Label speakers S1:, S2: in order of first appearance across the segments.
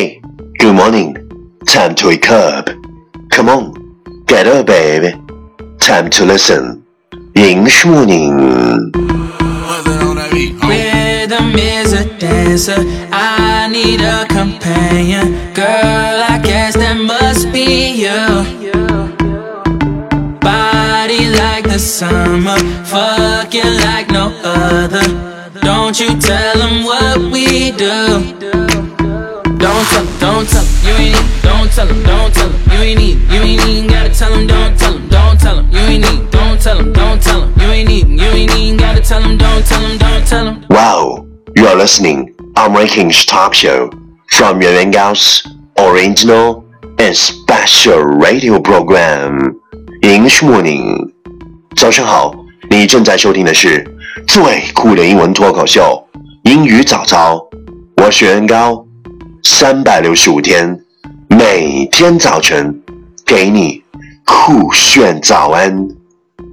S1: Hey, good morning. Time to wake up. Come on, get up, baby. Time to listen. English morning.
S2: Rhythm is a dancer. I need a companion. Girl, I guess that must be you. Body like the summer. Fucking like no other. Don't you tell them what we do Don't tell them, don't tell them, you ain't need, don't tell them, don't tell them, you ain't need, you ain't even gotta tell them, don't tell them, don't tell them, you ain't need, don't tell them, don't tell them, you ain't need, you ain't even gotta tell them, don't tell them, don't tell them.
S1: Wow, you are listening American's talk show from Yuan Yuan Gao's original and special radio program English Morning。早上好，你正在收听的是最酷的英文脱口秀英语早早，我是袁高。 三百六十五天，每天早晨给你酷炫早安。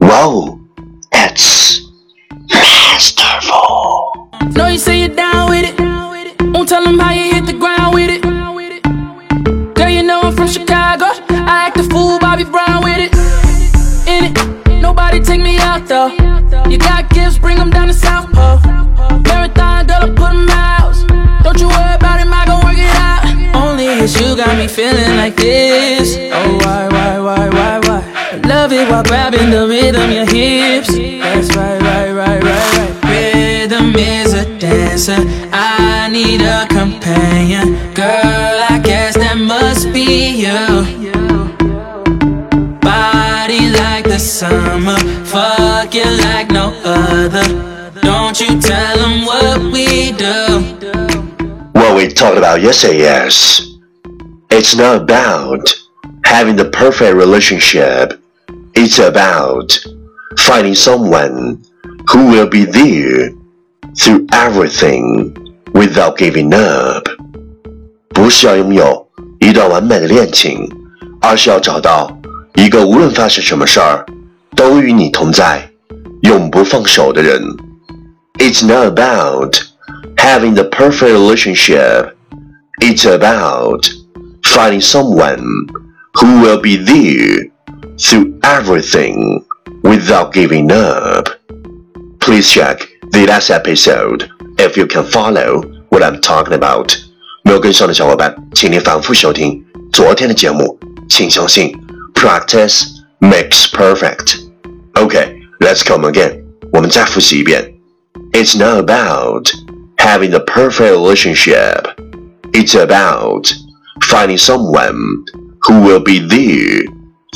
S1: Wow, it's masterful.
S2: Feeling like this. Oh, why, why, why, why, why? Love it while grabbing the rhythm, your hips. That's right, right, right, right, right. Rhythm is a dancer. I need a companion. Girl, I guess that must be you. Body like the summer. Fuck you like no other. Don't you tell them what we do.
S1: What we talked about yesterday is it's not about having the perfect relationship. It's about finding someone who will be there through everything without giving up. 不是要拥有一段完美的恋情，而是要找到一个无论发生什么事儿都与你同在、永不放手的人。It's not about having the perfect relationship. It's about finding someone who will be there through everything without giving up. Please check the last episode if you can follow what I'm talking about. 没有跟上的小伙伴，请您反复收听昨天的节目。请相信，practice makes perfect. Okay, let's come again. 我们再复习一遍。It's not about having the perfect relationship. It's about finding someone who will be there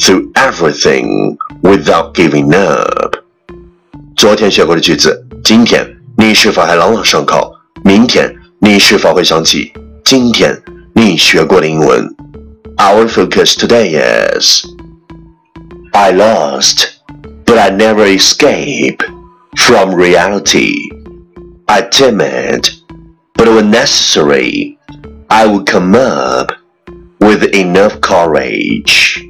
S1: through everything without giving up. 昨天学过的句子，今天你是否还朗朗上口？明天你是否会想起今天你学过的英文？Our focus today is I lost, but I never escape from reality. I timid, but when necessary, I would come up with enough courage.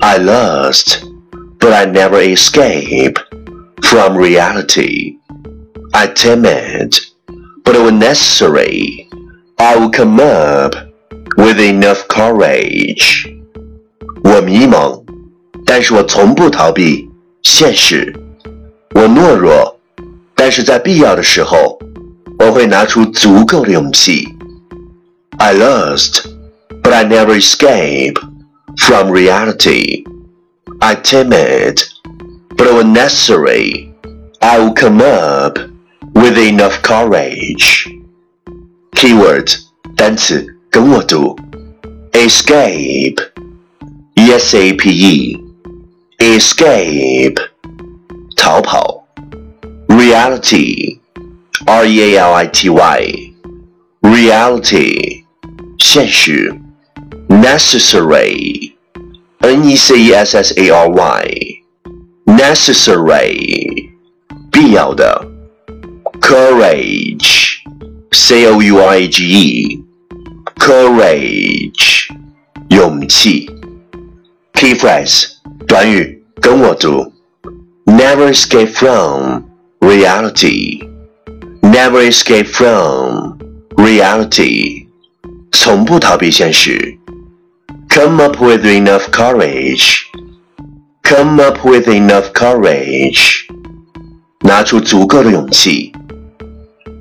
S1: I lost, but I never escape from reality. I timid, but when necessary, I will come up with enough courage. 我迷茫，但是我从不逃避现实。我懦弱，但是在必要的时候，我会拿出足够的勇气。 I lost, but I never escape from reality. I timid, but when necessary, I will come up with enough courage. Keyword 单词跟我读：escape, e s a p e, escape 逃跑；reality, r e a l i t y, reality 现实；necessary, n e c e s s a r y, necessary 必要的；courage, c o u r a g e, courage 勇气。Key phrase 短语跟我读：Never escape from reality. Never escape from reality. 从不逃避现实。Come up with enough courage. Come up with enough courage. 拿出足够的勇气。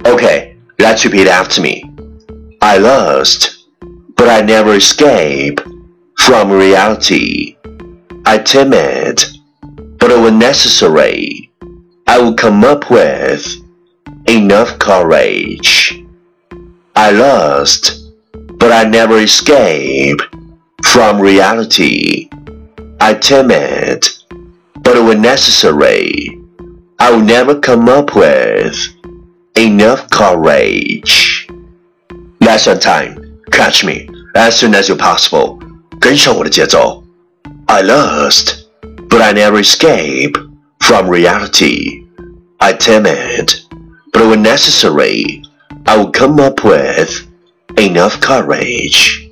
S1: Okay, let's repeat after me. I lost, but I never escape from reality. I timid, but when necessary, I will come up with enough courage. I lost, but I never escape from reality. I timid, but when necessary, I will never come up with enough courage. Lesson time. Catch me as soon as you possible. 跟上我的节奏。I lost, but I never escape from reality. I timid, but when necessary, I will come up with enough courage.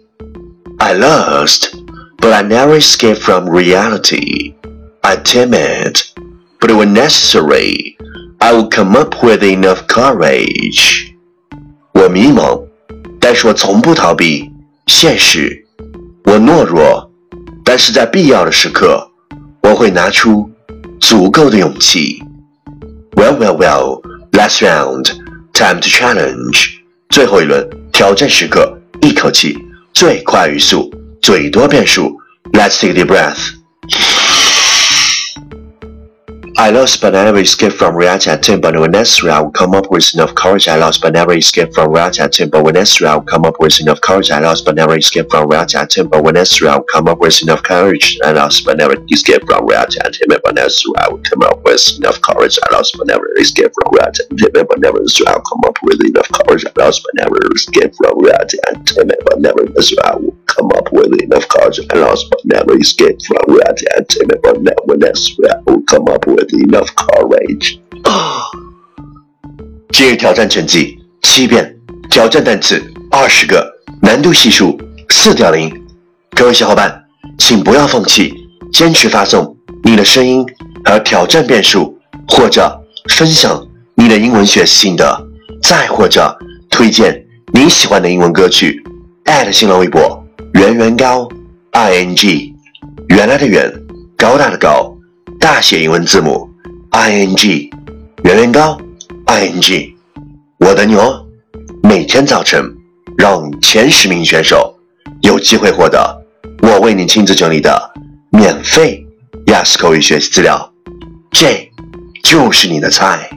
S1: I lost, but I never escape from reality. I timid, but when necessary, I will come up with enough courage. 我迷茫，但是我从不逃避现实。我懦弱，但是在必要的时刻，我会拿出足够的勇气。Well, well, well. Last round, time to challenge. 最后一轮 挑战时刻，一口气最快语速，最多变数。Let's take the breath. I lost but never escaped from reality at ten, but when necessary I will come up with enough courage. I lost but never escaped from reality at ten, but when necessary I will come up with enough courage. I lost but never escaped from reality at ten, but when necessary I will come up with enough courage. I lost but never escaped from reality at ten, but necessary I will come up with enough courage. I lost but never escaped from reality at ten, but never necessary I will come up with enough courage. I lost but never escaped from reality at ten, but never I will come up with enough courage. I lost but never escape from reality at ten, but never necessary I will come up with enough courage. 今日挑战成绩七遍，挑战单词二十个，难度系数四点零。各位小伙伴，请不要放弃，坚持发送你的声音和挑战变数，或者分享你的英文学习心得，再或者推荐你喜欢的英文歌曲。新浪微博圆圆高 i n g，原来的圆，高大的高，大写英文字母。i n g，圆圆高，i n g，我的牛，每天早晨让前十名选手有机会获得我为你亲自整理的免费雅思口语学习资料，这就是你的菜。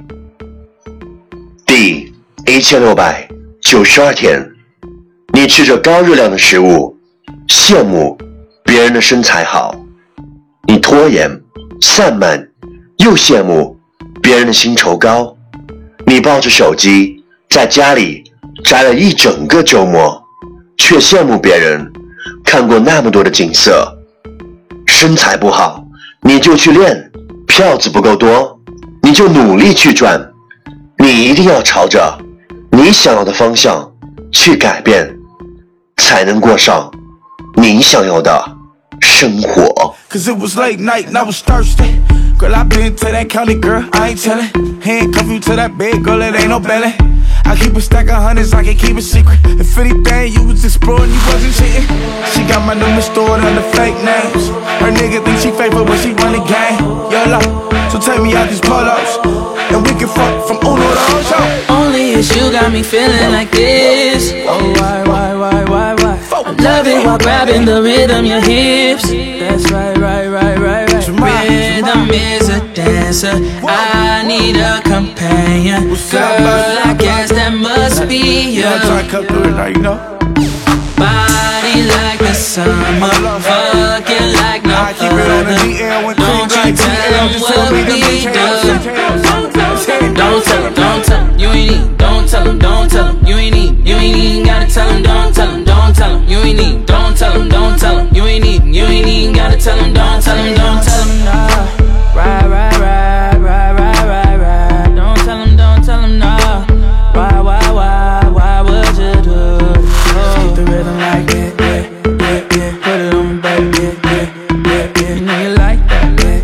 S1: 第一千六百九十二天，你吃着高热量的食物，羡慕别人的身材好，你拖延散漫。又羡慕别人的薪酬高，你抱着手机在家里宅了一整个周末，却羡慕别人看过那么多的景色。身材不好，你就去练；票子不够多，你就努力去赚。你一定要朝着你想要的方向去改变，才能过上你想要的生活。
S2: Girl, I been to that county, girl, I ain't tellin'. Handcuff you to that bed, girl, it ain't no belly. I keep a stack of hundreds, I can keep a secret. If anything, you was exploring, you wasn't cheating. She got my number stored under fake names. Her nigga think she faithful when she run the game. YOLO, so take me out these polos. And we can fuck from Uno to Ocho. Only is you got me feeling like this. Oh, why, why, why, why, why? I love it while grabbing the rhythm, your hips. That's right, right, right, right, right. Rhythm is a dancer. I need a companion. Girl, I guess that must be you. Body like the summer, fucking like no other. Don't you tell them what we do. Don't tell them, don't tell them, you ain't need. Don't tell them, don't tell them, me like that.